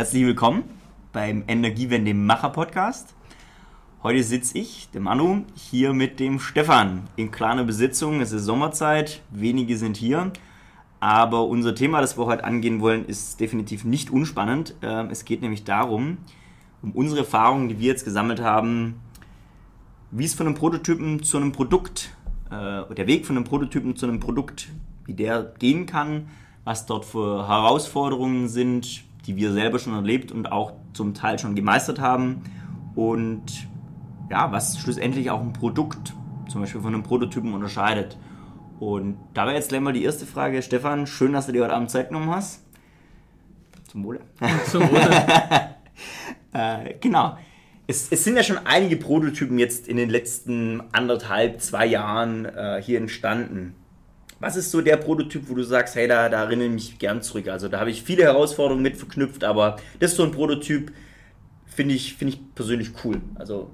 Herzlich willkommen beim Energiewende Macher Podcast. Heute sitze ich, der Manu, hier mit dem Stefan in kleiner Besitzung. Es ist Sommerzeit, wenige sind hier. Aber unser Thema, das wir heute angehen wollen, ist definitiv nicht unspannend. Ähm, es geht nämlich darum, um unsere Erfahrungen, die wir jetzt gesammelt haben, wie es von einem Prototypen zu einem Produkt, äh, der Weg von einem Prototypen zu einem Produkt, wie der gehen kann, was dort für Herausforderungen sind, die wir selber schon erlebt und auch zum Teil schon gemeistert haben und ja, was schlussendlich auch ein Produkt zum Beispiel von einem Prototypen unterscheidet. Und da wäre jetzt gleich mal die erste Frage, Stefan, schön, dass du dir heute Abend Zeit genommen hast. Zum Wohle. Zum Wohle. äh, genau. Es, es, sind ja schon einige Prototypen jetzt in den letzten anderthalb, zwei Jahren äh, hier entstanden. Was ist so der Prototyp, wo du sagst, hey, da, da erinnere ich mich gern zurück? Also da habe ich viele Herausforderungen mit verknüpft, aber das ist so ein Prototyp, finde ich, find ich persönlich cool. Also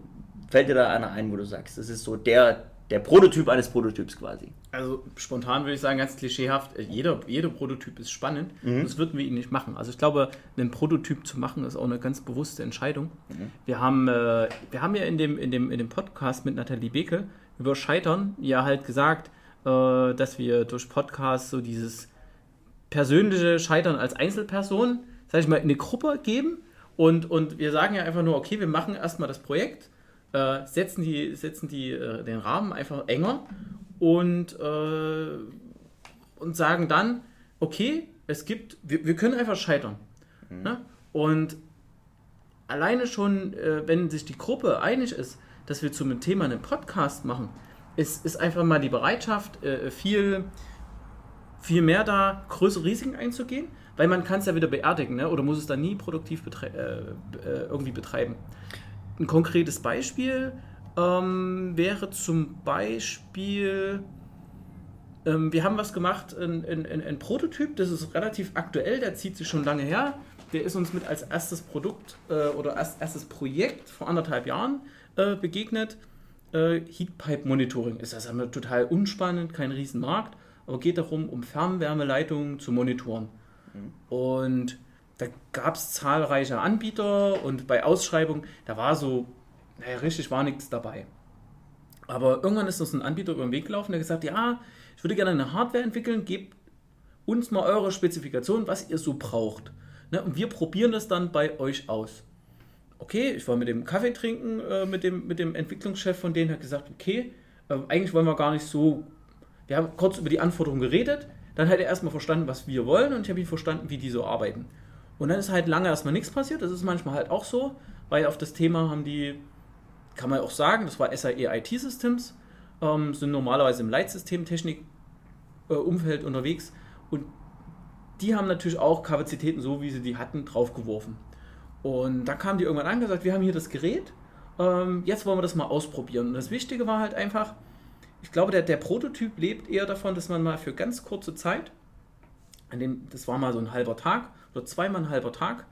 fällt dir da einer ein, wo du sagst, das ist so der, der Prototyp eines Prototyps quasi? Also spontan würde ich sagen, ganz klischeehaft, äh, jeder, jeder Prototyp ist spannend. Mhm. Das würden wir ihn nicht machen. Also ich glaube, einen Prototyp zu machen, ist auch eine ganz bewusste Entscheidung. Mhm. Wir, haben, äh, wir haben ja in dem, in, dem, in dem Podcast mit Nathalie Beke über Scheitern ja halt gesagt, äh, dass wir durch Podcasts so dieses persönliche Scheitern als Einzelperson, sag ich mal, in eine Gruppe geben. Und, und wir sagen ja einfach nur, okay, wir machen erstmal das Projekt, äh, setzen, die, setzen die, äh, den Rahmen einfach enger und, äh, und sagen dann, okay, es gibt, wir, wir können einfach scheitern. Mhm. Ne? Und alleine schon, äh, wenn sich die Gruppe einig ist, dass wir zum Thema einen Podcast machen, ist, ist einfach mal die Bereitschaft, äh, viel, viel mehr da größere Risiken einzugehen, weil man kann es ja wieder beerdigen ne? oder muss es dann nie produktiv betre äh, äh, irgendwie betreiben. Ein konkretes Beispiel ähm, wäre zum Beispiel, ähm, wir haben was gemacht, ein, ein, ein, Prototyp, das ist relativ aktuell, der zieht sich schon lange her. Der ist uns mit als erstes Produkt äh, oder als erstes Projekt vor anderthalb Jahren äh, begegnet äh, Heatpipe Monitoring ist. Das ist total unspannend, kein Riesenmarkt, aber geht darum, um Fernwärmeleitungen zu monitoren. Mhm. Und da gab es zahlreiche Anbieter und bei Ausschreibungen, da war so, naja, richtig war nichts dabei. Aber irgendwann ist uns ein Anbieter über den Weg gelaufen, der gesagt, ja, ich würde gerne eine Hardware entwickeln, gebt uns mal eure Spezifikation, was ihr so braucht. Ne, und wir probieren das dann bei euch aus okay, ich war mit dem Kaffee trinken, äh, mit, dem, mit dem Entwicklungschef von denen, hat gesagt, okay, äh, eigentlich wollen wir gar nicht so, wir haben kurz über die Anforderungen geredet, dann hat er erstmal verstanden, was wir wollen und ich habe ihn verstanden, wie die so arbeiten. Und dann ist halt lange erstmal nichts passiert, das ist manchmal halt auch so, weil auf das Thema haben die, kann man auch sagen, das war SAE IT Systems, ähm, sind normalerweise im Leitsystemtechnik-Umfeld äh, unterwegs und die haben natürlich auch Kapazitäten, so wie sie die hatten, draufgeworfen. Und dann kamen die irgendwann an und gesagt, wir haben hier das Gerät, ähm, jetzt wollen wir das mal ausprobieren. Und das Wichtige war halt einfach, ich glaube, der, der Prototyp lebt eher davon, dass man mal für ganz kurze Zeit, dem, das war mal so ein halber Tag oder zweimal ein halber Tag,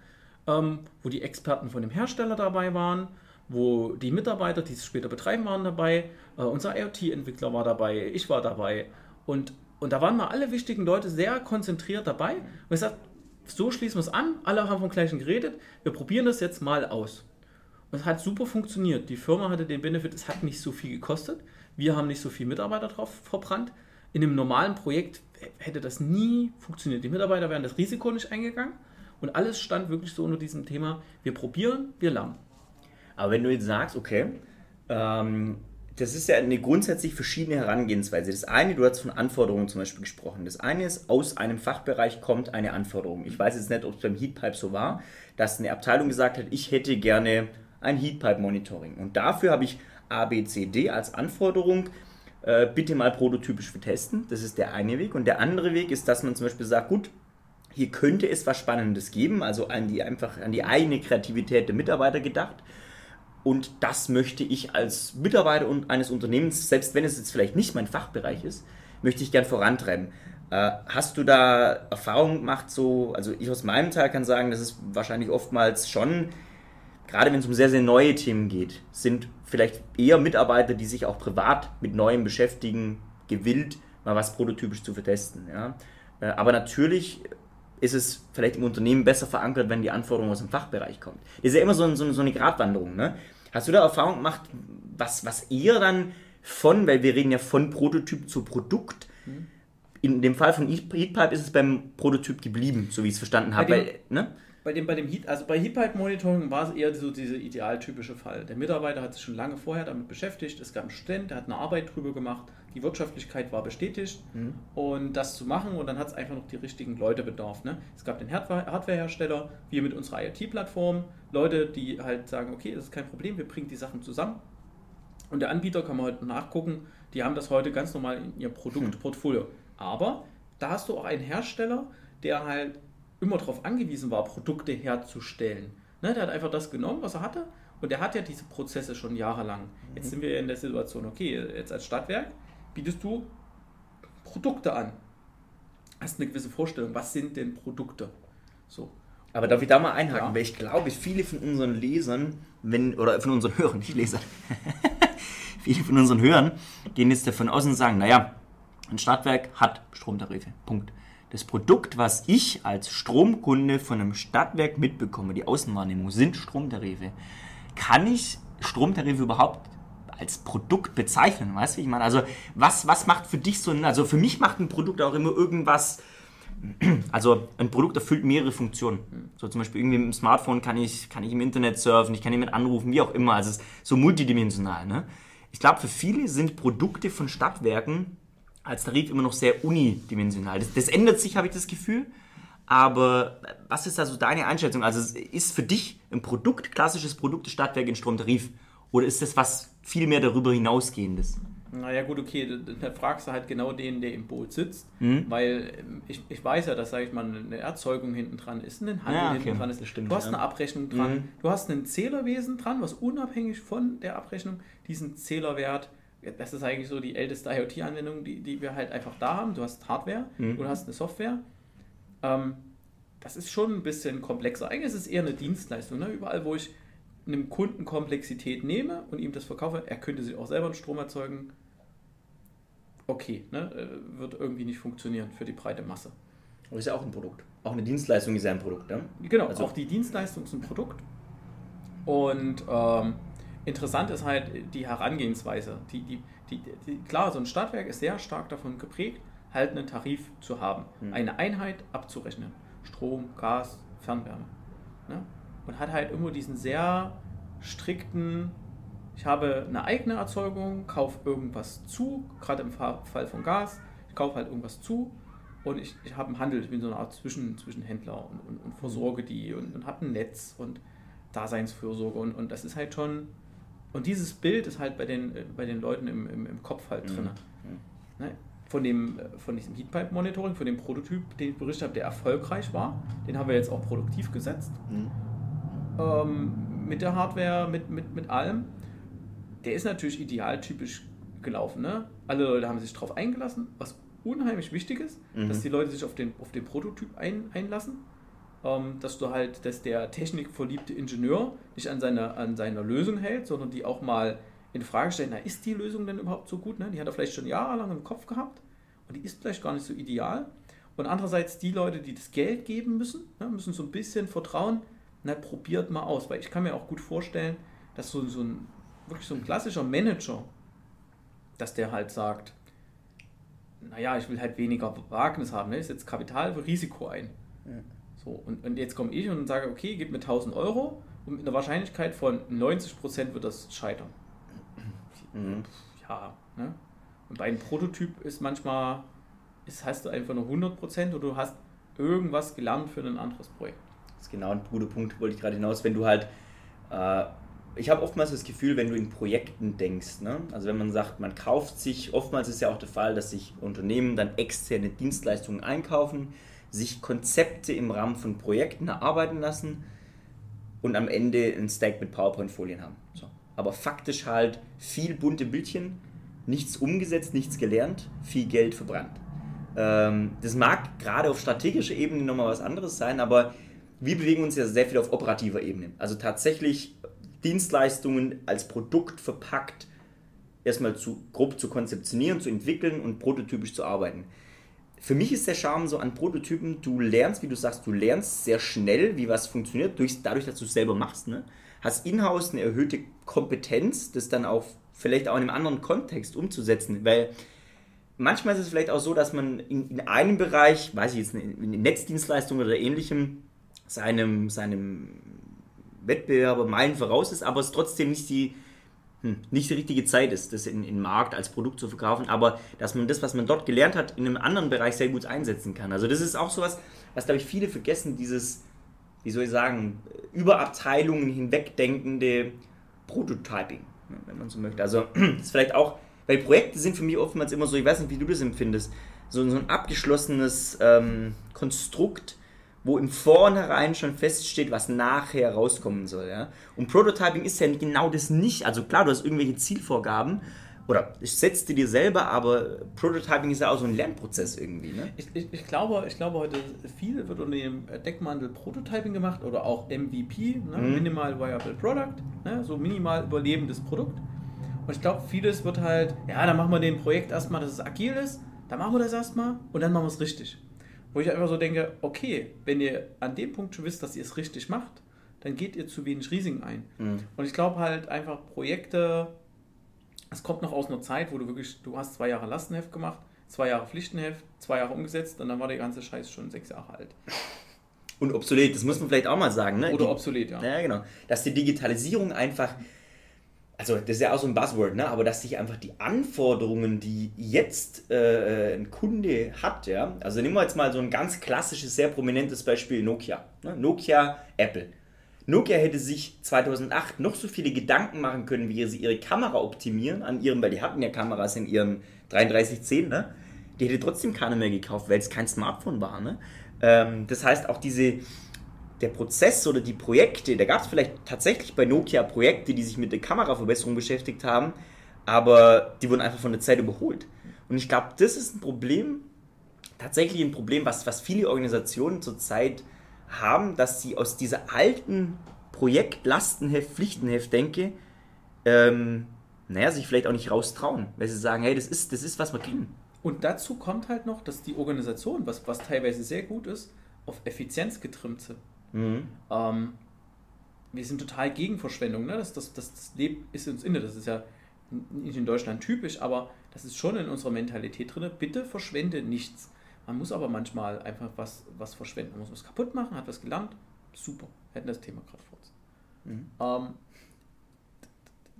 ähm, wo die Experten von dem Hersteller dabei waren, wo die Mitarbeiter, die es später betreiben, waren dabei, äh, unser IoT-Entwickler war dabei, ich war dabei und, und da waren mal alle wichtigen Leute sehr konzentriert dabei und ich sagte, so schließen wir es an, alle haben vom gleichen geredet, wir probieren das jetzt mal aus. Und es hat super funktioniert. Die Firma hatte den Benefit, es hat nicht so viel gekostet, wir haben nicht so viele Mitarbeiter drauf verbrannt. In einem normalen Projekt hätte das nie funktioniert. Die Mitarbeiter wären das Risiko nicht eingegangen und alles stand wirklich so unter diesem Thema, wir probieren, wir lernen. Aber wenn du jetzt sagst, okay, ähm, das ist ja eine grundsätzlich verschiedene Herangehensweise. Das eine, du hast von Anforderungen zum Beispiel gesprochen. Das eine ist, aus einem Fachbereich kommt eine Anforderung. Ich weiß jetzt nicht, ob es beim Heatpipe so war, dass eine Abteilung gesagt hat, ich hätte gerne ein Heatpipe-Monitoring. Und dafür habe ich A, B, C, D als Anforderung. Äh, bitte mal prototypisch testen. Das ist der eine Weg. Und der andere Weg ist, dass man zum Beispiel sagt, gut, hier könnte es was Spannendes geben, also an die einfach an die eigene Kreativität der Mitarbeiter gedacht. Und das möchte ich als Mitarbeiter eines Unternehmens, selbst wenn es jetzt vielleicht nicht mein Fachbereich ist, möchte ich gern vorantreiben. Äh, hast du da Erfahrungen gemacht, so, also ich aus meinem Teil kann sagen, dass es wahrscheinlich oftmals schon, gerade wenn es um sehr, sehr neue Themen geht, sind vielleicht eher Mitarbeiter, die sich auch privat mit Neuem beschäftigen, gewillt, mal was prototypisch zu vertesten. Ja? Äh, aber natürlich ist es vielleicht im Unternehmen besser verankert, wenn die Anforderung aus dem Fachbereich kommt. Das ist ja immer so, so, so eine Gratwanderung. Ne? Hast du da Erfahrung gemacht, was, was eher dann von, weil wir reden ja von Prototyp zu Produkt, mhm. in dem Fall von Heatpipe ist es beim Prototyp geblieben, so wie ich es verstanden habe. Bei, ne? bei dem, bei dem Heat, also bei Heatpipe Monitoring war es eher so dieser idealtypische Fall. Der Mitarbeiter hat sich schon lange vorher damit beschäftigt, es gab einen Student, der hat eine Arbeit drüber gemacht, die Wirtschaftlichkeit war bestätigt mhm. und das zu machen und dann hat es einfach noch die richtigen Leute bedarf. Ne? Es gab den Hardwarehersteller, wir mit unserer IoT-Plattform, Leute, die halt sagen, okay, das ist kein Problem, wir bringen die Sachen zusammen. Und der Anbieter kann man heute nachgucken, die haben das heute ganz normal in ihr Produktportfolio. Hm. Aber da hast du auch einen Hersteller, der halt immer darauf angewiesen war, Produkte herzustellen. Ne, der hat einfach das genommen, was er hatte, und der hat ja diese Prozesse schon jahrelang. Jetzt sind wir in der Situation, okay, jetzt als Stadtwerk bietest du Produkte an. Hast eine gewisse Vorstellung, was sind denn Produkte? So. Aber darf ich da mal einhaken, ja. weil ich glaube, viele von unseren Lesern, wenn, oder von unseren Hörern, nicht Lesern, viele von unseren Hörern gehen jetzt davon aus und sagen, naja, ein Stadtwerk hat Stromtarife. Punkt das Produkt, was ich als Stromkunde von einem Stadtwerk mitbekomme, die Außenwahrnehmung, sind Stromtarife. Kann ich Stromtarife überhaupt als Produkt bezeichnen? Weißt du, ich meine? Also, was, was macht für dich so ein, also für mich macht ein Produkt auch immer irgendwas, also ein Produkt erfüllt mehrere Funktionen. So zum Beispiel irgendwie mit dem Smartphone kann ich, kann ich im Internet surfen, ich kann jemanden anrufen, wie auch immer. Also es ist so multidimensional. Ne? Ich glaube, für viele sind Produkte von Stadtwerken als Tarif immer noch sehr unidimensional. Das, das ändert sich, habe ich das Gefühl. Aber was ist also deine Einschätzung? Also ist für dich ein Produkt, klassisches Produkt Stadtwerk in Stromtarif? Oder ist das was viel mehr darüber hinausgehendes? Naja gut, okay, da fragst du halt genau den, der im Boot sitzt, mhm. weil ich, ich weiß ja, dass, sage ich mal, eine Erzeugung hinten dran ist, ein Handel ja, okay. hinten dran ist, stimmt, du hast ja. eine Abrechnung dran, mhm. du hast ein Zählerwesen dran, was unabhängig von der Abrechnung diesen Zählerwert das ist eigentlich so die älteste IoT-Anwendung, die, die wir halt einfach da haben. Du hast Hardware, mhm. du hast eine Software. Ähm, das ist schon ein bisschen komplexer. Eigentlich ist es eher eine Dienstleistung. Ne? Überall, wo ich einem Kunden Komplexität nehme und ihm das verkaufe, er könnte sich auch selber einen Strom erzeugen. Okay, ne? Äh, wird irgendwie nicht funktionieren für die breite Masse. Aber ist ja auch ein Produkt. Auch eine Dienstleistung ist ja ein Produkt. Ne? Genau, also auch die Dienstleistung ist ein Produkt. Und ähm, interessant ist halt die Herangehensweise. Die, die, die, die, klar, so ein Stadtwerk ist sehr stark davon geprägt, halt einen Tarif zu haben, mhm. eine Einheit abzurechnen. Strom, Gas, Fernwärme. Ne? Und hat halt immer diesen sehr strikten, ich habe eine eigene Erzeugung, kaufe irgendwas zu, gerade im Fall von Gas, ich kaufe halt irgendwas zu und ich, ich habe einen Handel, ich bin so eine Art Zwischen, Zwischenhändler und, und, und versorge die und, und habe ein Netz und Daseinsfürsorge und, und das ist halt schon und dieses Bild ist halt bei den, äh, bei den Leuten im, im, im Kopf halt drin. Mhm. Ne? Von, dem, äh, von diesem Heatpipe-Monitoring, von dem Prototyp, den ich berichtet habe, der erfolgreich war, den haben wir jetzt auch produktiv gesetzt. Mhm. Ähm, mit der Hardware, mit, mit, mit allem. Der ist natürlich idealtypisch gelaufen. Ne? Alle Leute haben sich darauf eingelassen, was unheimlich wichtig ist, mhm. dass die Leute sich auf den, auf den Prototyp ein, einlassen ähm, dass du halt, dass der technikverliebte Ingenieur nicht an seiner, an seiner Lösung hält, sondern die auch mal in Frage stellt, na, ist die Lösung denn überhaupt so gut? Ne? Die hat er vielleicht schon jahrelang im Kopf gehabt und die ist vielleicht gar nicht so ideal. Und andererseits die Leute, die das Geld geben müssen, ne, müssen so ein bisschen vertrauen, na, probiert mal aus, weil ich kann mir auch gut vorstellen, dass so, so ein wirklich so ein klassischer Manager, dass der halt sagt, naja, ich will halt weniger Wagnis haben, ne? ich setze Kapital für Risiko ein. Ja. So, und, und jetzt komme ich und sage, okay, gib mir 1000 Euro und mit einer Wahrscheinlichkeit von 90% wird das scheitern. Mhm. Ja, ne? Und bei einem Prototyp ist manchmal, ist, hast du einfach nur 100% oder du hast irgendwas gelernt für ein anderes Projekt. Ist genau ein guter Punkt, wollte ich gerade hinaus, wenn du halt, äh, ich habe oftmals das Gefühl, wenn du in Projekten denkst, ne? also wenn man sagt, man kauft sich, oftmals ist ja auch der Fall, dass sich Unternehmen dann externe Dienstleistungen einkaufen, sich Konzepte im Rahmen von Projekten erarbeiten lassen und am Ende ein Stack mit PowerPoint-Folien haben. So. Aber faktisch halt viel bunte Bildchen, nichts umgesetzt, nichts gelernt, viel Geld verbrannt. Ähm, das mag gerade auf strategischer Ebene nochmal was anderes sein, aber wir bewegen uns ja sehr viel auf operativer Ebene. Also tatsächlich Dienstleistungen als Produkt verpackt erstmal zu, grob zu konzeptionieren, zu entwickeln und prototypisch zu arbeiten für mich ist der Charme so an Prototypen, du lernst, wie du sagst, du lernst sehr schnell, wie was funktioniert, durch, dadurch, dass du es selber machst. Ne? Hast in-house eine erhöhte Kompetenz, das dann auch vielleicht auch in einem anderen Kontext umzusetzen, weil manchmal ist es vielleicht auch so, dass man in, in einem Bereich, weiß ich jetzt, in, in Netzdienstleistungen oder ähnlichem, seinem, seinem Wettbewerber meilen voraus ist, aber es trotzdem nicht die, hm, nicht die richtige Zeit ist, das in den Markt als Produkt zu verkaufen, aber dass man das, was man dort gelernt hat, in einem anderen Bereich sehr gut einsetzen kann. Also das ist auch sowas, was, glaube ich, viele vergessen, dieses, wie soll ich sagen, über Abteilungen hinwegdenkende Prototyping, ne, wenn man so möchte. Also das ist vielleicht auch, weil Projekte sind für mich oftmals immer so, ich weiß nicht, wie du das empfindest, so, so ein abgeschlossenes ähm, Konstrukt, wo im Vornherein schon feststeht, was nachher rauskommen soll. Ja? Und Prototyping ist ja genau das nicht. Also klar, du hast irgendwelche Zielvorgaben oder ich setze dir selber, aber Prototyping ist ja auch so ein Lernprozess irgendwie. Ne? Ich, ich, ich, glaube, ich glaube, heute viel wird unter dem Deckmantel Prototyping gemacht oder auch MVP, ne? mhm. Minimal Viable Product, ne? so minimal überlebendes Produkt. Und ich glaube, vieles wird halt, ja, dann machen wir dem Projekt erstmal, dass es agil ist, dann machen wir das erstmal und dann machen wir es richtig. Wo ich einfach so denke, okay, wenn ihr an dem Punkt schon wisst, dass ihr es richtig macht, dann geht ihr zu wenig Risiken ein. Mhm. Und ich glaube halt einfach Projekte, es kommt noch aus einer Zeit, wo du wirklich, du hast zwei Jahre Lastenheft gemacht, zwei Jahre Pflichtenheft, zwei Jahre umgesetzt und dann war der ganze Scheiß schon sechs Jahre alt. Und obsolet, das muss man vielleicht auch mal sagen. Ne? Oder die, obsolet, ja. Ja, genau. Dass die Digitalisierung einfach also das ist ja auch so ein Buzzword, ne? aber dass sich einfach die Anforderungen, die jetzt äh, ein Kunde hat, ja, also nehmen wir jetzt mal so ein ganz klassisches, sehr prominentes Beispiel Nokia. Ne? Nokia, Apple. Nokia hätte sich 2008 noch so viele Gedanken machen können, wie sie ihre Kamera optimieren an ihrem, weil die hatten ja Kameras in ihrem 3310, ne? Die hätte trotzdem keiner mehr gekauft, weil es kein Smartphone war, ne? Ähm, das heißt, auch diese, der Prozess oder die Projekte, da gab es vielleicht tatsächlich bei Nokia Projekte, die sich mit der Kameraverbesserung beschäftigt haben, aber die wurden einfach von der Zeit überholt. Und ich glaube, das ist ein Problem, tatsächlich ein Problem, was, was viele Organisationen zurzeit haben, dass sie aus dieser alten Projekt, Lastenheft, Pflichtenheft denke, ähm, naja, sich vielleicht auch nicht raustrauen, weil sie sagen, hey, das ist, das ist, was wir kriegen. Und dazu kommt halt noch, dass die Organisation, was, was teilweise sehr gut ist, auf Effizienz getrimmt sind. Mhm. Ähm, wir sind total gegen Verschwendung. Ne? Das, das, das, das Leben ist uns inne. Das ist ja nicht in Deutschland typisch, aber das ist schon in unserer Mentalität drin. Bitte verschwende nichts. Man muss aber manchmal einfach was, was verschwenden. Man muss was kaputt machen, hat was gelernt. Super. Wir hätten das Thema gerade vor uns. Mhm. Ähm,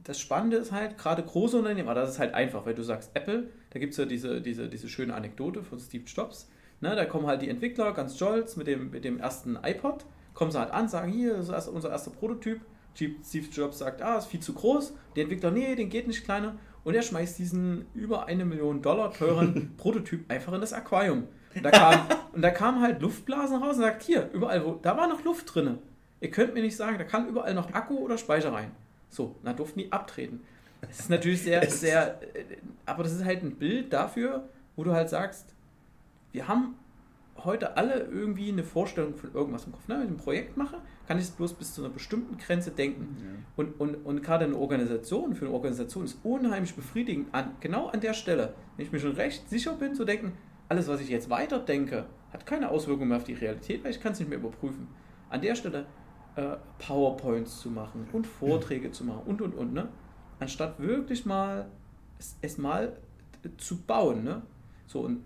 das Spannende ist halt, gerade große Unternehmen, aber das ist halt einfach, weil du sagst Apple, da gibt es ja diese, diese, diese schöne Anekdote von Steve Jobs. Ne, da kommen halt die Entwickler ganz stolz mit dem, mit dem ersten iPod kommen sie halt an, sagen, hier, das ist unser erster Prototyp. Steve Jobs sagt, ah, ist viel zu groß. Der Entwickler, nee, den geht nicht kleiner. Und er schmeißt diesen über eine Million Dollar teuren Prototyp einfach in das Aquarium. Und da, kam, und da kamen halt Luftblasen raus und sagt, hier, überall, wo, da war noch Luft drin. Ihr könnt mir nicht sagen, da kann überall noch Akku oder Speicher rein. So, da durften die abtreten. Das ist natürlich sehr, sehr, äh, aber das ist halt ein Bild dafür, wo du halt sagst, wir haben heute alle irgendwie eine Vorstellung von irgendwas im Kopf. Ne? Wenn ich ein Projekt mache, kann ich es bloß bis zu einer bestimmten Grenze denken. Ja. Und, und, und gerade eine Organisation, für eine Organisation ist unheimlich befriedigend, an, genau an der Stelle, wenn ich mir schon recht sicher bin, zu denken, alles, was ich jetzt weiter denke, hat keine Auswirkungen mehr auf die Realität, weil ich kann es nicht mehr überprüfen. An der Stelle äh, PowerPoints zu machen und Vorträge zu machen und und und, ne? Anstatt wirklich mal es, es mal zu bauen, ne? So, und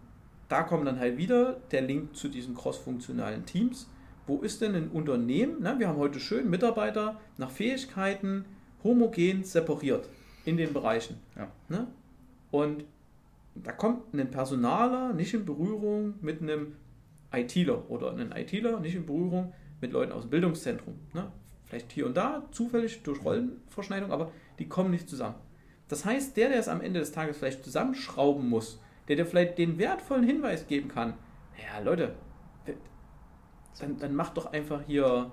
da kommt dann halt wieder der Link zu diesen crossfunktionalen Teams. Wo ist denn ein Unternehmen? Ne? Wir haben heute schön Mitarbeiter nach Fähigkeiten homogen separiert in den Bereichen. Ja. Ne? Und da kommt ein Personaler nicht in Berührung mit einem ITler oder ein ITler nicht in Berührung mit Leuten aus dem Bildungszentrum. Ne? Vielleicht hier und da, zufällig durch Rollenverschneidung, aber die kommen nicht zusammen. Das heißt, der, der es am Ende des Tages vielleicht zusammenschrauben muss, der dir vielleicht den wertvollen Hinweis geben kann. Ja, Leute, dann, dann macht doch einfach hier.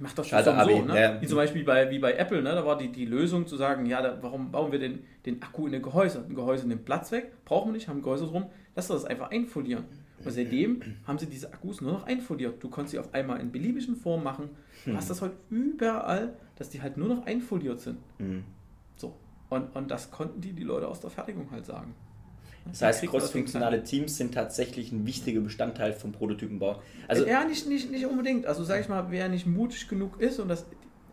Macht doch schon so, ne? Ja. Wie zum Beispiel bei, wie bei Apple, ne? da war die, die Lösung zu sagen, ja, da, warum bauen wir den, den Akku in ein Gehäuse? Ein Gehäuse nimmt Platz weg, brauchen wir nicht, haben ein Gehäuse drum, lass das einfach einfolieren. Und seitdem haben sie diese Akkus nur noch einfoliert. Du konntest sie auf einmal in beliebigen Formen machen. Du hast das halt überall, dass die halt nur noch einfoliert sind. Mhm. Und, und das konnten die, die Leute aus der Fertigung halt sagen. Das heißt, crossfunktionale Teams sind tatsächlich ein wichtiger Bestandteil vom Prototypenbau. Also ja, nicht, nicht, nicht unbedingt. Also sag ich mal, wer nicht mutig genug ist und das,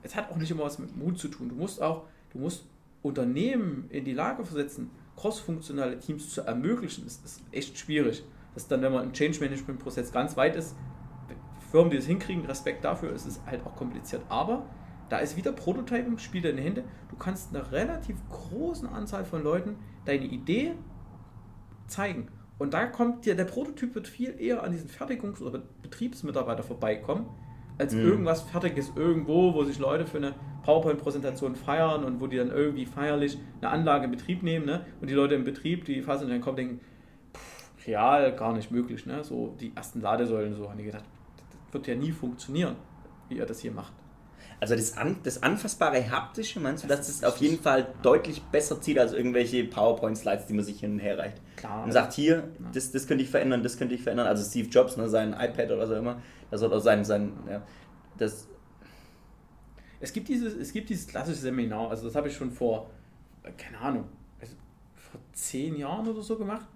es hat auch nicht immer was mit Mut zu tun. Du musst auch, du musst Unternehmen in die Lage versetzen, crossfunktionale Teams zu ermöglichen. Das ist echt schwierig. Das ist dann, wenn man im Change Management Prozess ganz weit ist, Firmen, die das hinkriegen, Respekt dafür, ist es halt auch kompliziert. Aber da ist wieder Prototypen, spielt in den Hände. Du kannst einer relativ großen Anzahl von Leuten deine Idee zeigen. Und da kommt dir, der Prototyp wird viel eher an diesen Fertigungs- oder Betriebsmitarbeiter vorbeikommen, als mhm. irgendwas Fertiges irgendwo, wo sich Leute für eine PowerPoint-Präsentation feiern und wo die dann irgendwie feierlich eine Anlage in Betrieb nehmen. Ne? Und die Leute im Betrieb, die fassen dann kommen, denken, pff, real gar nicht möglich. Ne? So die ersten Ladesäulen, so haben die gedacht, das wird ja nie funktionieren, wie ihr das hier macht. Also das, an, das anfassbare haptische, meinst du, dass das auf jeden Fall deutlich besser zieht als irgendwelche PowerPoint-Slides, die man sich hin und her reicht? Klar. Und sagt, hier, das, das könnte ich verändern, das könnte ich verändern. Also Steve Jobs, ne, sein iPad oder was auch immer, das oder sein, sein ja, das... Es gibt, dieses, es gibt dieses klassische Seminar, also das habe ich schon vor, keine Ahnung, also vor zehn Jahren oder so gemacht,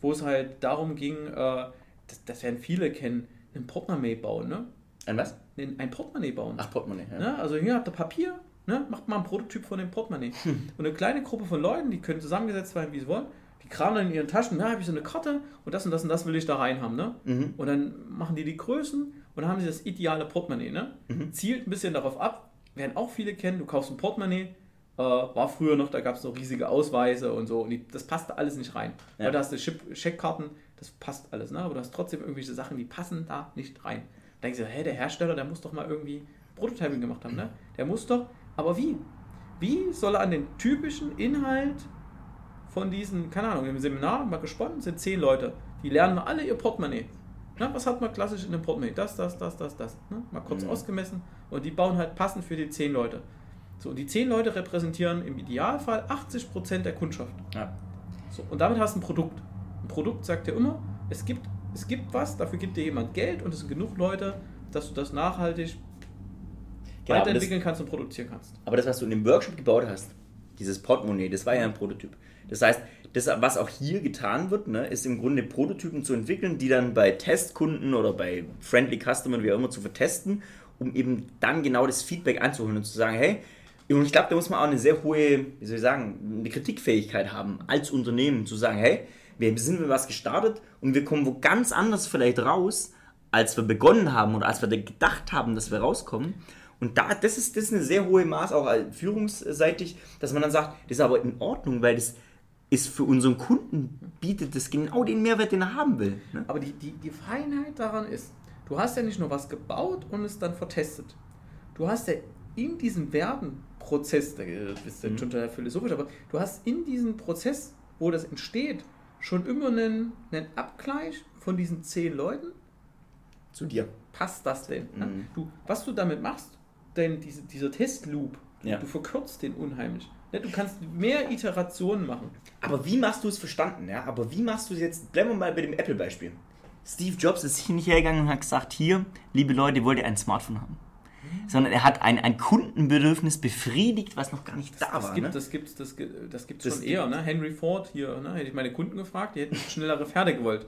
wo es halt darum ging, äh, das, das werden viele kennen, ein Portemonnaie bauen, ne? Ein was? Ein, ein Portemonnaie bauen. Ach, Portemonnaie, ja. Ne? Also hier habt ihr Papier, ne? macht mal ein Prototyp von dem Portemonnaie. Hm. Und eine kleine Gruppe von Leuten, die können zusammengesetzt werden, wie sie wollen, die kramen dann in ihren Taschen, ja, habe ich so eine Karte und das und das und das will ich da rein haben. Ne? Mhm. Und dann machen die die Größen und dann haben sie das ideale Portemonnaie. Ne? Mhm. Zielt ein bisschen darauf ab, werden auch viele kennen, du kaufst ein Portemonnaie, äh, war früher noch, da gab es noch riesige Ausweise und so und die, das passte alles nicht rein. Ja. Weil da hast du Scheckkarten, das passt alles, ne? aber du hast trotzdem irgendwelche Sachen, die passen da nicht rein denkst du, hä, der Hersteller, der muss doch mal irgendwie Prototyping gemacht haben, ne? Der muss doch, aber wie? Wie soll er an den typischen Inhalt von diesen, keine Ahnung, im Seminar mal gesponnen, sind zehn Leute, die lernen alle ihr Portemonnaie. Na, was hat man klassisch in dem Portemonnaie? Das, das, das, das, das. Ne? Mal kurz mhm. ausgemessen und die bauen halt passend für die zehn Leute. So, und die zehn Leute repräsentieren im Idealfall 80% der Kundschaft. Ja. So, und damit hast du ein Produkt. Ein Produkt sagt ja immer, es gibt es gibt was, dafür gibt dir jemand Geld und es sind genug Leute, dass du das nachhaltig genau, weiterentwickeln das, kannst und produzieren kannst. Aber das, was du in dem Workshop gebaut hast, dieses Portemonnaie, das war ja ein Prototyp. Das heißt, das, was auch hier getan wird, ne, ist im Grunde Prototypen zu entwickeln, die dann bei Testkunden oder bei Friendly Customern, wie auch immer, zu vertesten, um eben dann genau das Feedback einzuholen und zu sagen, hey, und ich glaube, da muss man auch eine sehr hohe, wie soll ich sagen, eine Kritikfähigkeit haben als Unternehmen, zu sagen, hey, wir sind mit was gestartet und wir kommen wo ganz anders vielleicht raus, als wir begonnen haben oder als wir gedacht haben, dass wir rauskommen. Und da, das ist, das ist eine sehr hohe Maß, auch führungsseitig, dass man dann sagt, das ist aber in Ordnung, weil das ist für unseren Kunden, bietet das genau den Mehrwert, den er haben will. Ne? Aber die, die, die Feinheit daran ist, du hast ja nicht nur was gebaut und es dann vertestet. Du hast ja in diesem Werdenprozess, da bist du mhm. schon total philosophisch, aber du hast in diesem Prozess, wo das entsteht, schon immer einen, einen Abgleich von diesen zehn Leuten? Zu dir. Passt das denn? Mhm. Du, was du damit machst, denn diese, dieser Testloop, ja. du verkürzt den unheimlich. Ja, du kannst mehr Iterationen machen. Aber wie machst du es verstanden? Ja? Aber wie machst du es jetzt? Bleiben wir mal bei dem Apple-Beispiel. Steve Jobs ist hier nicht hergegangen und hat gesagt, hier, liebe Leute, wollt ihr ein Smartphone haben? Sondern er hat ein, ein Kundenbedürfnis befriedigt, was noch gar nicht da das war. Gibt, ne? Das gibt es das, das gibt's das schon eher. Ne? Henry Ford hier, ne? hätte ich meine Kunden gefragt, die hätten schnellere Pferde gewollt.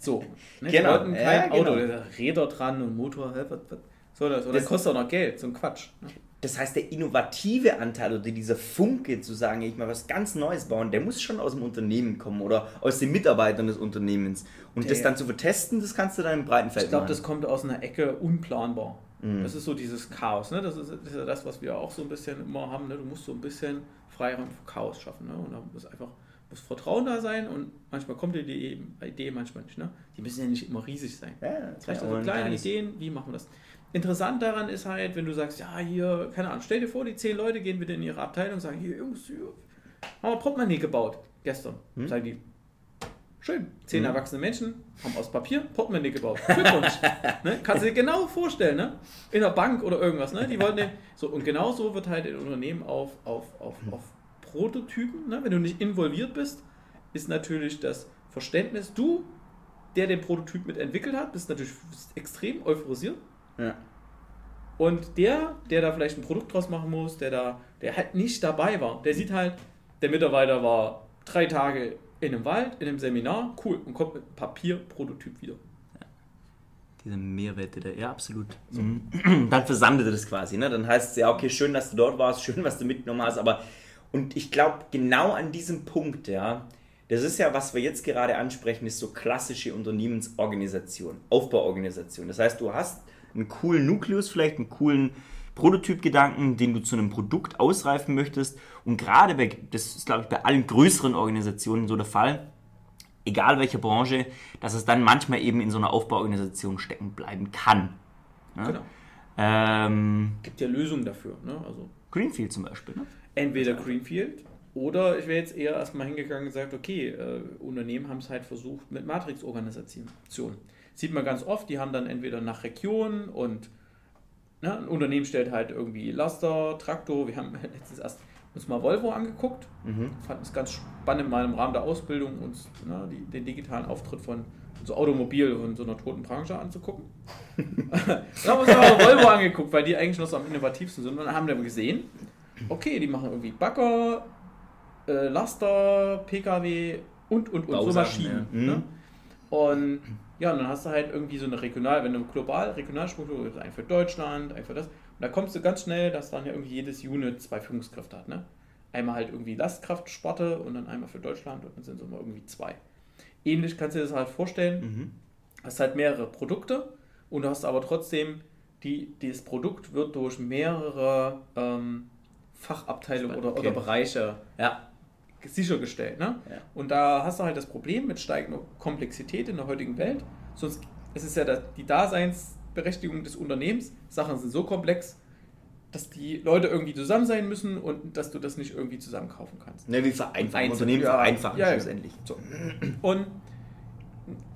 So, ne? genau. die wollten kein ja, Auto, genau. Räder dran und Motor, soll das? Oder das kostet auch noch Geld, so ein Quatsch. Ne? Das heißt, der innovative Anteil oder dieser Funke zu sagen, ich mal was ganz Neues bauen, der muss schon aus dem Unternehmen kommen oder aus den Mitarbeitern des Unternehmens. Und der, das dann zu vertesten, das kannst du dann im breiten Feld Ich glaube, das kommt aus einer Ecke unplanbar. Mhm. Das ist so dieses Chaos. Ne? Das, ist, das ist ja das, was wir auch so ein bisschen immer haben. Ne? Du musst so ein bisschen Freiraum für Chaos schaffen. Ne? Und da muss einfach muss Vertrauen da sein und manchmal kommt dir die Idee, manchmal nicht. Ne? Die müssen ja nicht immer riesig sein. Ja, Vielleicht also kleine Ideen, wie machen wir das? Interessant daran ist halt, wenn du sagst, ja, hier, keine Ahnung, stell dir vor, die zehn Leute gehen wieder in ihre Abteilung und sagen, hier, Jungs, hier, haben wir Portemonnaie gebaut, gestern. Hm? Sagen die, Schön. Zehn mhm. erwachsene Menschen haben aus Papier Portemonnaie gebaut. Glückwunsch. ne? Kannst du dir genau vorstellen, ne? In der Bank oder irgendwas, ne? Die wollten so und genau so wird halt ein Unternehmen auf, auf, auf, auf Prototypen, ne? Wenn du nicht involviert bist, ist natürlich das Verständnis, du, der den Prototyp mit entwickelt hat, bist natürlich extrem euphorisiert. Ja. Und der, der da vielleicht ein Produkt draus machen muss, der da, der halt nicht dabei war, der sieht halt, der Mitarbeiter war drei Tage in einem Wald, in einem Seminar, cool, und kommt mit Papierprototyp wieder. Diese Mehrwerte da, ja, absolut. So. Mhm. Dann versandet das quasi, ne? Dann heißt es ja, okay, schön, dass du dort warst, schön, was du mitgenommen hast, aber und ich glaube, genau an diesem Punkt, ja, das ist ja, was wir jetzt gerade ansprechen, ist so klassische Unternehmensorganisation, Aufbauorganisation. Das heißt, du hast einen coolen Nukleus, vielleicht einen coolen Prototypgedanken, den du zu einem Produkt ausreifen möchtest. Und gerade bei, das ist glaube ich bei allen größeren Organisationen so der Fall, egal welche Branche, dass es dann manchmal eben in so einer Aufbauorganisation stecken bleiben kann. Ja? Genau. Ähm, Gibt ja Lösungen dafür. Ne? Also Greenfield zum Beispiel. Ne? Entweder Greenfield oder ich wäre jetzt eher erstmal hingegangen und gesagt, okay, äh, Unternehmen haben es halt versucht mit Matrix-Organisation. Sieht man ganz oft, die haben dann entweder nach Region und Ne? Ein Unternehmen stellt halt irgendwie Laster, Traktor. Wir haben letztens erst uns mal Volvo angeguckt. Mhm. Fanden es ganz spannend, mal im Rahmen der Ausbildung uns ne, die, den digitalen Auftritt von so Automobil und so einer toten Branche anzugucken. dann haben wir uns mal Volvo angeguckt, weil die eigentlich noch so am innovativsten sind. Und dann haben wir gesehen, okay, die machen irgendwie Bagger, äh, Laster, PKW und, und, und Bausachen, so Maschinen. Ja. Ne? Mhm. Und ja, und dann hast du halt irgendwie so eine Regional, wenn du global, Regionalstruktur, ein für Deutschland, ein für das. Und da kommst du ganz schnell, dass dann ja irgendwie jedes Unit zwei Führungskräfte hat, ne? Einmal halt irgendwie Lastkraftsparte und dann einmal für Deutschland und dann sind es immer irgendwie zwei. Ähnlich kannst du dir das halt vorstellen. Mhm. Hast halt mehrere Produkte und du hast aber trotzdem, die, dieses Produkt wird durch mehrere ähm, Fachabteilungen oder, okay. oder Bereiche ja sichergestellt. Ne? Ja. Und da hast du halt das Problem mit steigender Komplexität in der heutigen Welt. Sonst es ist ja die Daseinsberechtigung des Unternehmens. Sachen sind so komplex, dass die Leute irgendwie zusammen sein müssen und dass du das nicht irgendwie zusammen kaufen kannst. Ne, wie vereinfachen. Unternehmen ja, vereinfachen ja, schlussendlich. So. Und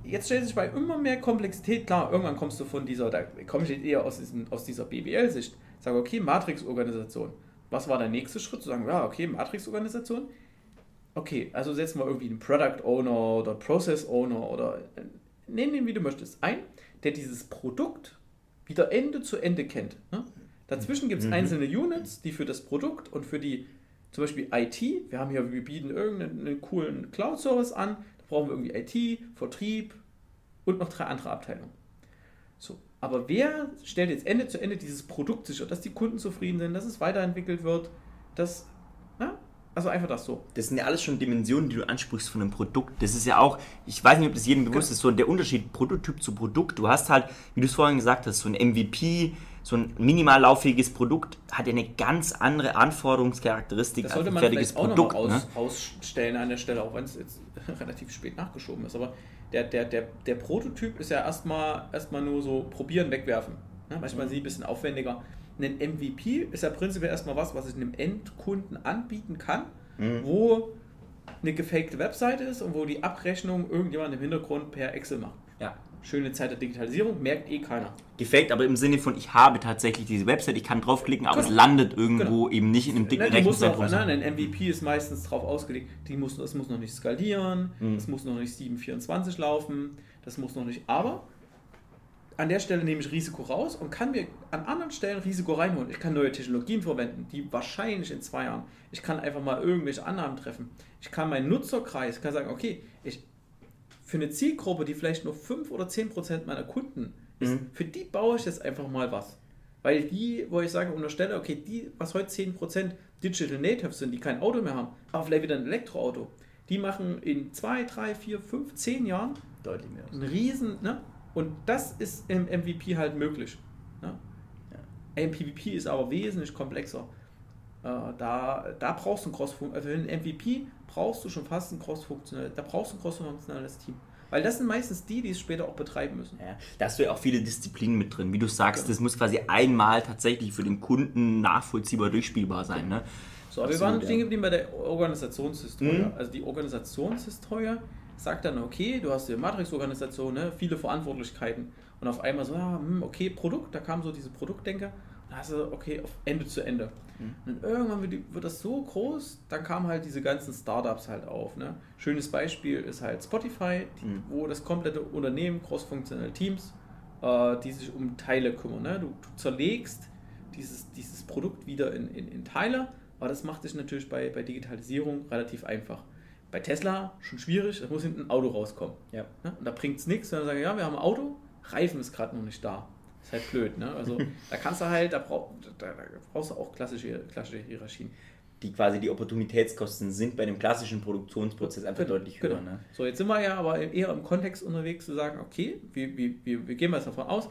jetzt stellt sich bei immer mehr Komplexität klar, irgendwann kommst du von dieser, da komme ich eher aus, diesen, aus dieser BWL-Sicht, sage, okay, Matrix-Organisation. Was war der nächste Schritt? Zu sagen, ja, okay, Matrix-Organisation okay, also setzen wir irgendwie einen Product Owner oder Process Owner oder nenn ihn wie du möchtest ein, der dieses Produkt wieder Ende zu Ende kennt. Ne? Dazwischen gibt es mhm. einzelne Units, die für das Produkt und für die zum Beispiel IT, wir haben hier, wir bieten irgendeinen coolen Cloud-Service an, da brauchen wir irgendwie IT, Vertrieb und noch drei andere Abteilungen. So, aber wer stellt jetzt Ende zu Ende dieses Produkt sicher, dass die Kunden zufrieden sind, dass es weiterentwickelt wird, dass na, also einfach das so. Das sind ja alles schon Dimensionen, die du ansprichst von einem Produkt. Das ist ja auch, ich weiß nicht, ob das jedem bewusst genau. ist, so der Unterschied Prototyp zu Produkt. Du hast halt, wie du es vorhin gesagt hast, so ein MVP, so ein minimal lauffähiges Produkt hat ja eine ganz andere Anforderungscharakteristik das als ein fertiges man Produkt. Auch aus, ne? ausstellen an der Stelle, auch wenn es jetzt relativ spät nachgeschoben ist. Aber der, der, der, der Prototyp ist ja erstmal erstmal nur so probieren, wegwerfen. Ne? Manchmal mhm. sie ein bisschen aufwendiger ein MVP ist ja prinzipiell erstmal was, was ich einem Endkunden anbieten kann, mhm. wo eine gefakte Webseite ist und wo die Abrechnung irgendjemand im Hintergrund per Excel macht. Ja. Schöne Zeit der Digitalisierung, merkt eh keiner. Gefaked, aber im Sinne von, ich habe tatsächlich diese Website, ich kann draufklicken, aber genau. es landet irgendwo genau. eben nicht in einem dicken Rechenzentrum. Noch, nein, ein MVP ist meistens darauf ausgelegt, die muss, das muss noch nicht skalieren, mhm. das muss noch nicht 724 laufen, das muss noch nicht, aber an der Stelle nehme ich Risiko raus und kann mir an anderen Stellen Risiko reinholen. Ich kann neue Technologien verwenden, die wahrscheinlich in zwei Jahren. Ich kann einfach mal irgendwelche Annahmen treffen. Ich kann meinen Nutzerkreis, kann sagen, okay, ich, für eine Zielgruppe, die vielleicht nur 5 oder 10 Prozent meiner Kunden ist, mhm. für die baue ich jetzt einfach mal was. Weil die, wo ich sage, unterstelle, okay, die, was heute 10 Prozent Digital Natives sind, die kein Auto mehr haben, aber vielleicht wieder ein Elektroauto, die machen in 2, 3, 4, 5, 10 Jahren deutlich mehr. Einen riesen, ne? Und das ist im MVP halt möglich. Ne? Ja. MPVP ist aber wesentlich komplexer. Äh, da, da brauchst du ein cross also für einen MVP brauchst du schon fast ein cross-funktionelles, da brauchst du ein cross-funktionales Team. Weil das sind meistens die, die es später auch betreiben müssen. Ja, da hast du ja auch viele Disziplinen mit drin. Wie du sagst, ja. das muss quasi einmal tatsächlich für den Kunden nachvollziehbar durchspielbar sein. Ne? So, aber wir waren stehen geblieben bei der Organisationshistorie. Mhm. Also die Organisationshistorie sagt dann, okay, du hast die Matrix-Organisation, ne, viele Verantwortlichkeiten und auf einmal so, ja, hm, okay, Produkt, da kam so diese Produktdenker und dann hast du, okay, auf Ende zu Ende. Mhm. Und irgendwann wird, die, wird, das so groß, dann kamen halt diese ganzen Startups halt auf. Ne? Schönes Beispiel ist halt Spotify, die, mhm. wo das komplette Unternehmen, cross-funktionelle Teams, äh, die sich um Teile kümmern. Ne? Du, du, zerlegst dieses, dieses Produkt wieder in, in, in Teile, aber das macht sich natürlich bei, bei Digitalisierung relativ einfach Bei Tesla schon schwierig, da muss hinten ein Auto rauskommen. Ja. Ne? Und da bringt es nichts, wenn sie sagen, ja, wir haben ein Auto, Reifen ist gerade noch nicht da. Ist halt blöd, ne? Also da kannst du halt, da, brauch, da, da brauchst du auch klassische, klassische Hierarchien. Die quasi die Opportunitätskosten sind bei dem klassischen Produktionsprozess einfach Genau, deutlich höher. genau. Ne? So, jetzt sind wir ja aber eher im Kontext unterwegs zu sagen, okay, wir, wir, wir, wir gehen mal davon aus,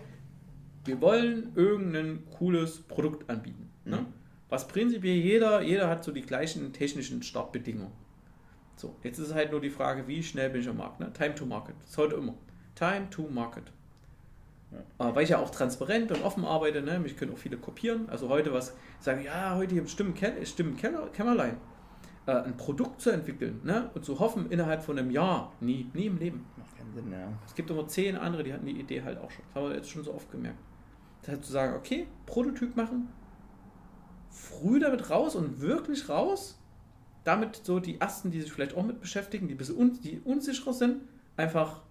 wir wollen irgendein cooles Produkt anbieten. Ne? Mhm. Was prinzipiell jeder, jeder hat so die gleichen technischen Startbedingungen. So, jetzt ist halt nur die Frage, wie schnell bin ich am Markt. Ne? Time to Market. Das ist heute immer. Time to Market. Äh, weil ich ja auch transparent und offen arbeite, ne? mich können auch viele kopieren. Also heute was sagen, ja, heute hier im Stimmen, Stimmen äh, ein Produkt zu entwickeln ne? und zu hoffen, innerhalb von einem Jahr, nie, nie im Leben. Macht keinen Sinn, ja. Es gibt immer zehn andere, die hatten die Idee halt auch schon. Das haben wir jetzt schon so oft gemerkt. Das heißt zu sagen, okay, Prototyp machen, früh damit raus und wirklich raus, damit so die ersten, die sich vielleicht auch mit beschäftigen, die ein bisschen un die unsicherer sind, einfach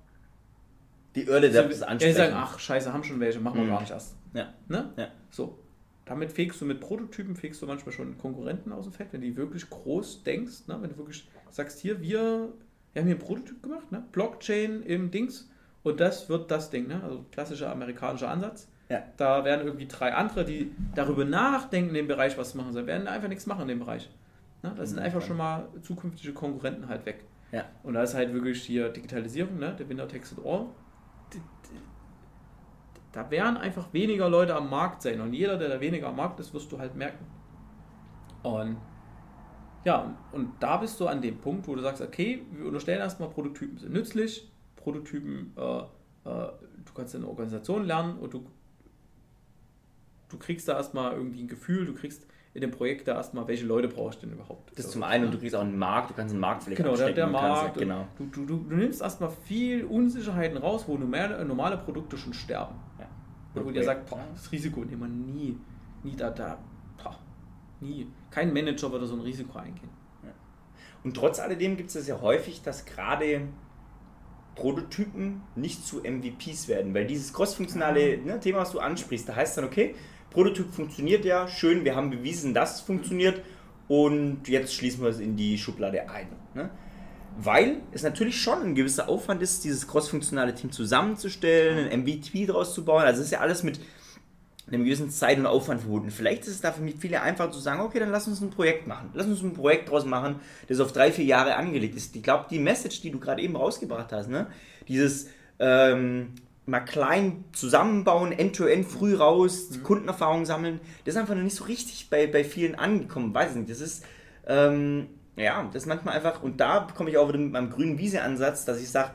Die Early so, Adapters die ansprechen. sagen, ach scheiße, haben schon welche, machen wir Mhm. gar nicht erst. Ja. Ne? Ja. So. Damit fegst du mit Prototypen, fegst du manchmal schon Konkurrenten aus dem Feld, wenn du die wirklich groß denkst, ne? wenn du wirklich sagst, hier, wir, wir haben hier einen Prototyp gemacht, ne? Blockchain im Dings und das wird das Ding, ne? also klassischer amerikanischer Ansatz. Ja. Da werden irgendwie drei andere, die darüber nachdenken, in dem Bereich was zu machen sollen, werden einfach nichts machen in dem Bereich. Ne? Das sind Mhm, einfach schon mal zukünftige Konkurrenten halt weg. Ja. Und da ist halt wirklich hier Digitalisierung, ne? der takes it all. Da werden einfach weniger Leute am Markt sein. Und jeder, der da weniger am Markt ist, wirst du halt merken. Und ja, und da bist du an dem Punkt, wo du sagst, okay, wir unterstellen erstmal, Prototypen sind nützlich, Prototypen, äh, äh, du kannst in Organisation lernen und du, du kriegst da erstmal irgendwie ein Gefühl, du kriegst in dem Projekt da erstmal, welche Leute brauchst du denn überhaupt? Das zum einen und du kriegst auch einen Markt, du kannst einen Markt vielleicht Genau, der, der abstecken, du Markt. Genau. Du, du, du, du nimmst erstmal viel Unsicherheiten raus, wo normale, normale Produkte schon sterben. Ja. Wo dir sagt, boah, das Risiko nehmen wir nie, nie da, da, boah, nie. Kein Manager würde so ein Risiko eingehen. Und trotz alledem gibt es das ja häufig, dass gerade Prototypen nicht zu MVPs werden, weil dieses crossfunktionale ne, Thema, was du ansprichst, da heißt dann, okay, Prototyp funktioniert ja, schön, wir haben bewiesen, dass es funktioniert und jetzt schließen wir es in die Schublade ein. Ne? Weil es natürlich schon ein gewisser Aufwand ist, dieses crossfunktionale Team zusammenzustellen, ein MVP draus zu bauen. Also es ist ja alles mit einem gewissen Zeit und Aufwand verbunden. Vielleicht ist es da für viele einfach zu sagen, okay, dann lass uns ein Projekt machen. Lass uns ein Projekt draus machen, das auf drei, vier Jahre angelegt ist. Ich glaube, die Message, die du gerade eben rausgebracht hast, ne? dieses ähm, mal klein zusammenbauen, end-to-end, früh raus, Kundenerfahrung sammeln, das ist einfach noch nicht so richtig bei, bei vielen angekommen. Weiß ich nicht, das ist, ähm, ja, das ist manchmal einfach, und da komme ich auch wieder mit meinem grünen Wiese-Ansatz, dass ich sage,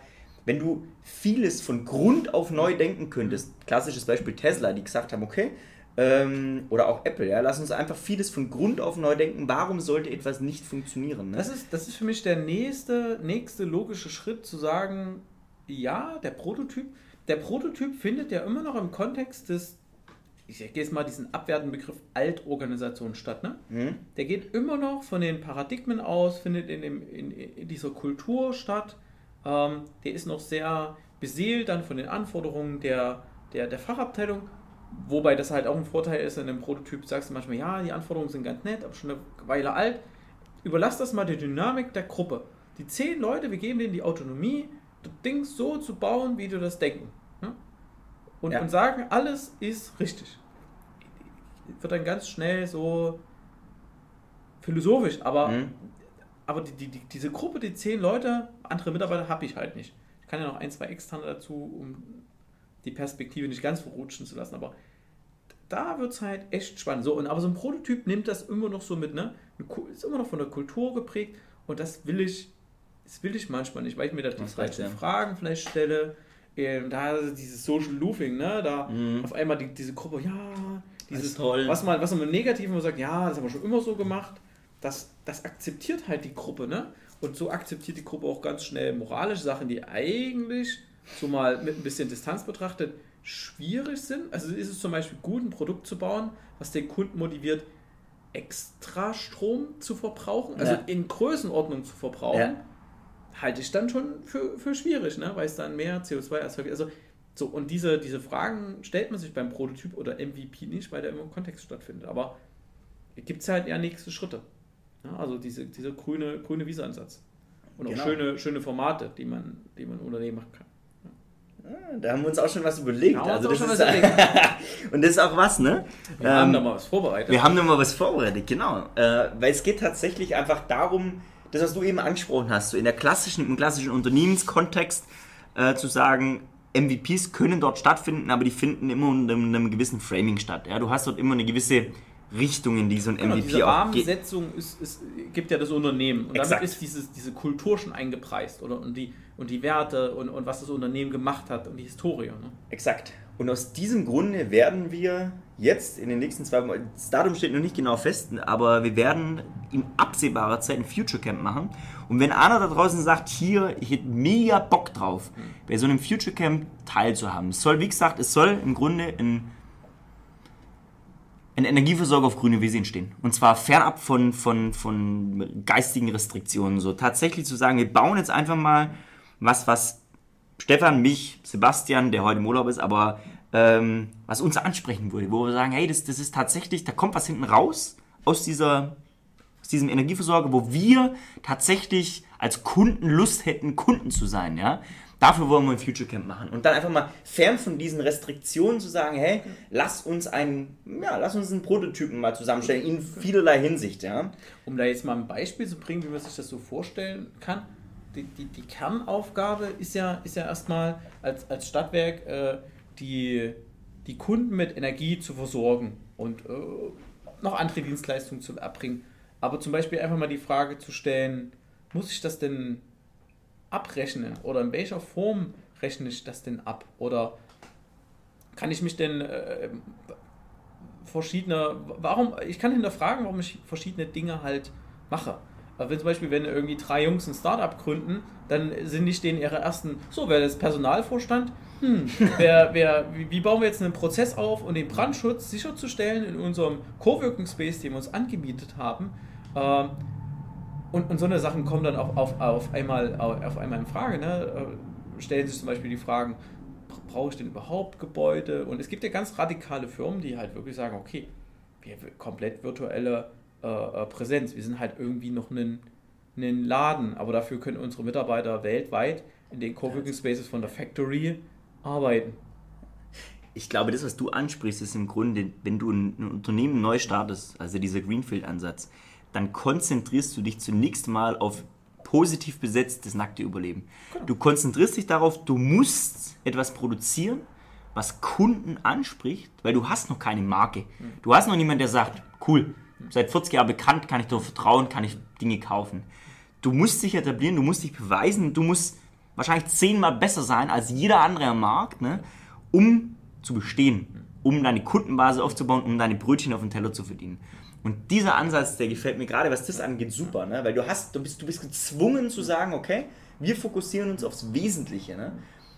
wenn du vieles von Grund auf neu denken könntest, klassisches Beispiel Tesla, die gesagt haben, okay, ähm, oder auch Apple, ja, lass uns einfach vieles von Grund auf neu denken, warum sollte etwas nicht funktionieren? Ne? Das ist, das ist für mich der nächste, nächste logische Schritt zu sagen, ja, der Prototyp, der Prototyp findet ja immer noch im Kontext des, ich gehe jetzt mal diesen abwertenden Begriff Altorganisation statt, ne? Hm? Der geht immer noch von den Paradigmen aus, findet in, dem, in, in dieser Kultur statt. Ähm, der ist noch sehr beseelt dann von den Anforderungen der, der, der Fachabteilung. Wobei das halt auch ein Vorteil ist, in einem Prototyp sagst du manchmal, ja, die Anforderungen sind ganz nett, aber schon eine Weile alt. Überlass das mal der Dynamik der Gruppe. Die zehn Leute, wir geben denen die Autonomie, Ding so zu bauen, wie du das denken. Ne? Und, Ja. und sagen, alles ist richtig. Wird dann ganz schnell so philosophisch, aber, Mhm. aber die, die, die, diese Gruppe, die zehn Leute, andere Mitarbeiter habe ich halt nicht. Ich kann ja noch ein, zwei externe dazu, um die Perspektive nicht ganz verrutschen zu lassen, aber da wird es halt echt spannend. So, und aber so ein Prototyp nimmt das immer noch so mit, ne? Ist immer noch von der Kultur geprägt und das will ich, das will ich manchmal nicht, weil ich mir da die falschen ja. Fragen vielleicht stelle. Ähm, da dieses Social Loofing, ne? Da Mhm. auf einmal die, diese Gruppe, ja, dieses ist toll. was man, was man im Negativen immer sagt, ja, das haben wir schon immer so gemacht, das, das akzeptiert halt die Gruppe, ne? Und so akzeptiert die Gruppe auch ganz schnell moralische Sachen, die eigentlich so mal mit ein bisschen Distanz betrachtet schwierig sind. Also ist es zum Beispiel gut, ein Produkt zu bauen, was den Kunden motiviert, extra Strom zu verbrauchen, also Ja. in Größenordnung zu verbrauchen, Ja. Halte ich dann schon für, für schwierig, ne? weil es dann mehr CO2 erzeugt. Also so, und diese, diese Fragen stellt man sich beim Prototyp oder MVP nicht, weil der immer im Kontext stattfindet. Aber gibt es halt ja nächste Schritte. Ja, also diese, dieser grüne, grüne Wiese-Ansatz. und genau. auch schöne, schöne Formate, die man, die man Unternehmen machen kann. Da haben wir uns auch schon was überlegt. Ja, also das ist und das ist auch was, ne? Wir ähm, haben da mal was vorbereitet. Wir haben da mal was vorbereitet, genau. Äh, weil es geht tatsächlich einfach darum, das, was du eben angesprochen hast, so in der klassischen, im klassischen Unternehmenskontext äh, zu sagen, MVPs können dort stattfinden, aber die finden immer unter einem gewissen Framing statt. Ja? Du hast dort immer eine gewisse Richtung, in die so ein genau, MVP diese auch geht. Rahmensetzung ist, ist, gibt ja das Unternehmen. Und Exakt. damit ist dieses, diese Kultur schon eingepreist. Oder? Und, die, und die Werte und, und was das Unternehmen gemacht hat und die Historie. Ne? Exakt. Und aus diesem Grunde werden wir jetzt in den nächsten zwei Wochen, das Datum steht noch nicht genau fest, aber wir werden in absehbarer Zeit ein Future Camp machen. Und wenn einer da draußen sagt, hier, ich hätte mega Bock drauf, bei so einem Future Camp teilzuhaben. Es soll, wie gesagt, es soll im Grunde ein, ein Energieversorger auf grüne Wiese entstehen. Und zwar fernab von, von, von geistigen Restriktionen. So tatsächlich zu sagen, wir bauen jetzt einfach mal was, was Stefan, mich, Sebastian, der heute im Urlaub ist, aber ähm, was uns ansprechen würde, wo wir sagen, hey, das, das ist tatsächlich, da kommt was hinten raus aus, dieser, aus diesem Energieversorger, wo wir tatsächlich als Kunden Lust hätten, Kunden zu sein, ja. Dafür wollen wir ein Future Camp machen. Und dann einfach mal fern von diesen Restriktionen zu sagen, hey, lass uns einen, ja, lass uns einen Prototypen mal zusammenstellen, in vielerlei Hinsicht, ja. Um da jetzt mal ein Beispiel zu bringen, wie man sich das so vorstellen kann, die, die, die Kernaufgabe ist ja, ist ja erstmal als, als Stadtwerk äh, die, die Kunden mit Energie zu versorgen und äh, noch andere Dienstleistungen zu erbringen. Aber zum Beispiel einfach mal die Frage zu stellen, muss ich das denn abrechnen oder in welcher Form rechne ich das denn ab? Oder kann ich mich denn äh, verschiedene, warum, ich kann hinterfragen, warum ich verschiedene Dinge halt mache. Aber wenn zum Beispiel, wenn irgendwie drei Jungs ein Startup gründen, dann sind nicht denen ihre ersten, so, wer ist Personalvorstand? Hm, wer, wer, wie, wie, bauen wir jetzt einen Prozess auf, um den Brandschutz sicherzustellen in unserem Coworking Space, den wir uns angemietet haben? Ähm, und, und so eine Sachen kommen dann auch auf, auf, einmal, auf einmal in Frage. Ne? Äh, stellen sich zum Beispiel die Fragen, brauche ich denn überhaupt Gebäude? Und es gibt ja ganz radikale Firmen, die halt wirklich sagen, okay, wir komplett virtuelle äh, äh, Präsenz. Wir sind halt irgendwie noch ein, ein Laden, aber dafür können unsere Mitarbeiter weltweit in den Coworking Spaces von der Factory arbeiten. Ich glaube, das, was du ansprichst, ist im Grunde, wenn du ein Unternehmen neu startest, also dieser Greenfield-Ansatz, dann konzentrierst du dich zunächst mal auf positiv besetztes nackte Überleben. Genau. Du konzentrierst dich darauf, du musst etwas produzieren, was Kunden anspricht, weil du hast noch keine Marke. Mhm. Du hast noch niemanden, der sagt, cool, seit 40 Jahren bekannt, kann ich dir vertrauen, kann ich Dinge kaufen. Du musst dich etablieren, du musst dich beweisen, du musst wahrscheinlich zehnmal besser sein als jeder andere am Markt, ne, um zu bestehen, um deine Kundenbasis aufzubauen, um deine Brötchen auf den Teller zu verdienen. Und dieser Ansatz, der gefällt mir gerade, was das angeht, super, ne? weil du hast, du bist, du bist gezwungen zu sagen, okay, wir fokussieren uns aufs Wesentliche. Ne?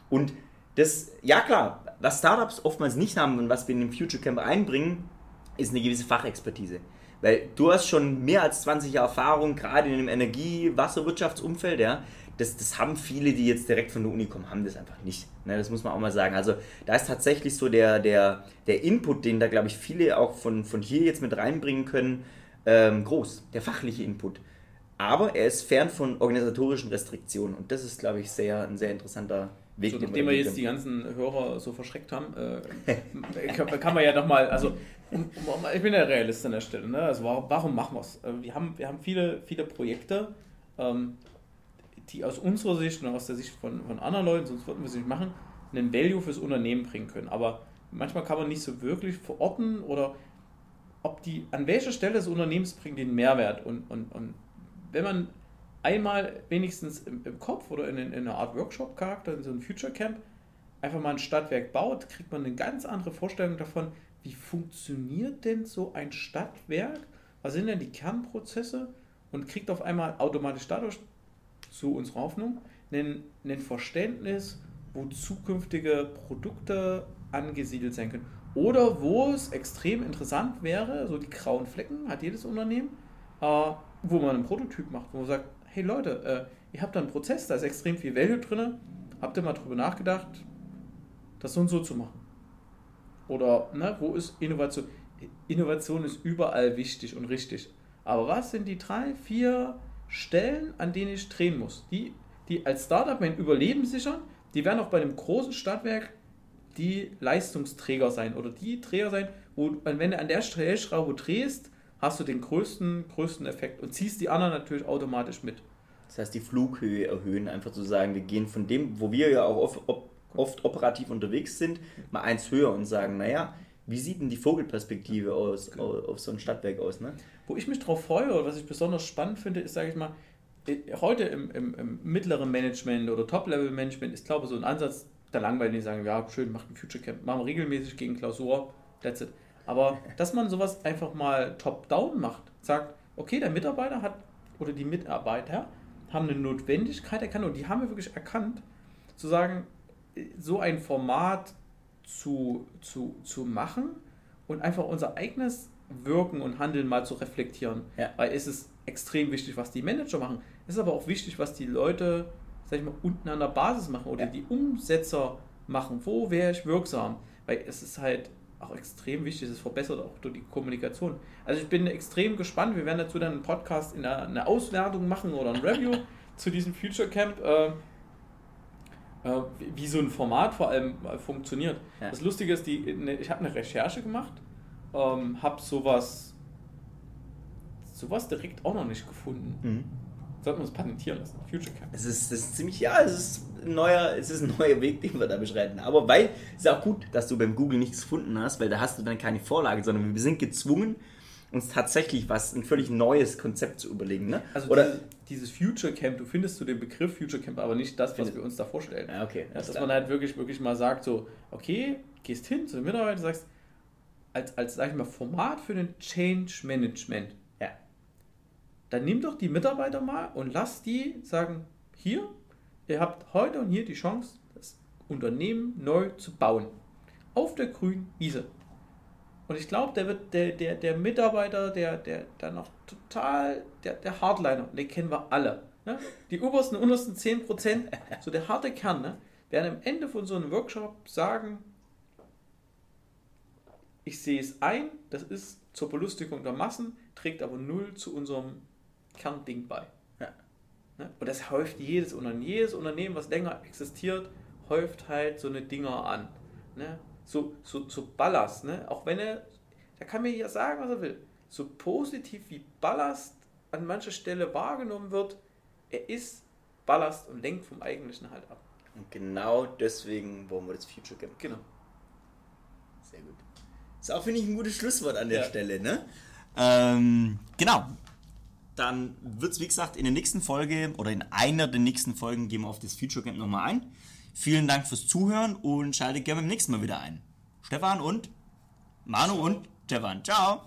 Und das, ja klar, was Startups oftmals nicht haben und was wir in dem Future Camp einbringen, ist eine gewisse Fachexpertise. Weil du hast schon mehr als 20 Jahre Erfahrung, gerade in dem Energie-, Wasserwirtschaftsumfeld, ja. Das, das haben viele, die jetzt direkt von der Uni kommen, haben das einfach nicht. Ne, das muss man auch mal sagen. Also da ist tatsächlich so der, der, der Input, den da, glaube ich, viele auch von, von hier jetzt mit reinbringen können, ähm, groß. Der fachliche Input. Aber er ist fern von organisatorischen Restriktionen. Und das ist, glaube ich, sehr, ein sehr interessanter Weg. So, nachdem wir jetzt die ganzen Hörer so verschreckt haben, äh, kann, kann man ja nochmal, also ich bin ja Realist an der Stelle. Ne? Also warum, warum machen wir es? Äh, wir haben, wir haben viele, viele Projekte, ähm, die aus unserer Sicht und aus der Sicht von, von anderen Leuten, sonst würden wir es nicht machen, einen Value fürs Unternehmen bringen können. Aber manchmal kann man nicht so wirklich verorten oder ob die, an welcher Stelle des Unternehmens bringen den Mehrwert. Und, und, und wenn man einmal wenigstens im, im Kopf oder in, in einer Art Workshop-Charakter, in so einem Future Camp, einfach mal ein Stadtwerk baut, kriegt man eine ganz andere Vorstellung davon, wie funktioniert denn so ein Stadtwerk? Was sind denn die Kernprozesse? Und kriegt auf einmal automatisch dadurch zu unserer Hoffnung ein, Verständnis, wo zukünftige Produkte angesiedelt sein können. Oder wo es extrem interessant wäre, so die grauen Flecken hat jedes Unternehmen, äh, wo man einen Prototyp macht, wo man sagt, hey Leute, äh, ihr habt da einen Prozess, da ist extrem viel Value drin, habt ihr mal drüber nachgedacht, das so und so zu machen? Oder ne, wo ist Innovation? Innovation ist überall wichtig und richtig. Aber was sind die drei, vier Stellen, an denen ich drehen muss. Die, die als Startup mein Überleben sichern, die werden auch bei einem großen Stadtwerk die Leistungsträger sein oder die Träger sein, wo, wenn du an der Stellschraube drehst, hast du den größten, größten Effekt und ziehst die anderen natürlich automatisch mit. Das heißt, die Flughöhe erhöhen, einfach zu sagen, wir gehen von dem, wo wir ja auch oft, oft operativ unterwegs sind, mal eins höher und sagen, naja, wie sieht denn die Vogelperspektive aus, genau. auf so ein Stadtwerk aus? Ne? Wo ich mich drauf freue oder was ich besonders spannend finde, ist, sage ich mal, heute im, im, im mittleren Management oder Top-Level-Management ist, glaube ich, so ein Ansatz, da langweilig die sagen, ja, schön, macht ein Future Camp, machen wir regelmäßig gegen Klausur, that's it. Aber dass man sowas einfach mal top-down macht, sagt, okay, der Mitarbeiter hat oder die Mitarbeiter haben eine Notwendigkeit erkannt und die haben wir wirklich erkannt, zu sagen, so ein Format zu, zu, zu machen und einfach unser eigenes Wirken und Handeln mal zu reflektieren. Ja. Weil es ist extrem wichtig, was die Manager machen. Es ist aber auch wichtig, was die Leute, sag ich mal, unten an der Basis machen oder ja. die Umsetzer machen. Wo wäre ich wirksam? Weil es ist halt auch extrem wichtig, es verbessert auch durch die Kommunikation. Also ich bin extrem gespannt, wir werden dazu dann einen Podcast in einer, eine Auswertung machen oder ein Review zu diesem Future Camp. Äh, äh, wie so ein Format vor allem äh, funktioniert. Ja. Das Lustige ist, die, ne, ich habe eine Recherche gemacht, ähm, habe sowas, sowas direkt auch noch nicht gefunden. Mhm. Sollten wir uns patentieren lassen, Future Camp. Es ist, es ist ziemlich, ja, es ist, ein neuer, es ist ein neuer Weg, den wir da beschreiten. Aber weil, es ist auch gut, dass du beim Google nichts gefunden hast, weil da hast du dann keine Vorlage, sondern wir sind gezwungen, uns tatsächlich was, ein völlig neues Konzept zu überlegen. Ne? Also Oder dieses Future Camp, du findest zu dem Begriff Future Camp aber nicht das, was wir uns da vorstellen. Ja, okay. Ja, dass man halt wirklich, wirklich mal sagt, so, okay, gehst hin zu den Mitarbeitern und sagst, als, als sag ich mal, Format für den Change Management. Dann nimm doch die Mitarbeiter mal und lass die sagen, hier, ihr habt heute und hier die Chance, das Unternehmen neu zu bauen. Auf der grünen Wiese. Und ich glaube, der wird der, der, der Mitarbeiter, der, der, der noch total, der, der Hardliner, den kennen wir alle. Ne? Die obersten, untersten 10%, so der harte Kern, ne? werden am Ende von so einem Workshop sagen, ich sehe es ein, das ist zur Belustigung der Massen, trägt aber null zu unserem Kernding bei. Ja. Ne? Und das häuft jedes Unternehmen, jedes Unternehmen, was länger existiert, häuft halt so eine Dinger an. Ne? so, so, so Ballast, ne? auch wenn er, der kann mir ja sagen, was er will, so positiv wie Ballast an mancher Stelle wahrgenommen wird, er ist Ballast und lenkt vom Eigentlichen halt ab. Und genau deswegen wollen wir das Future Camp. Genau. Sehr gut. Ist auch, finde ich, ein gutes Schlusswort an der ja. Stelle, ne? Ähm, genau dann wird es, wie gesagt, in der nächsten Folge oder in einer der nächsten Folgen gehen wir auf das Future Camp nochmal ein. Vielen Dank fürs Zuhören und schaltet gerne beim nächsten Mal wieder ein. Stefan und Manu und Stefan. Ciao!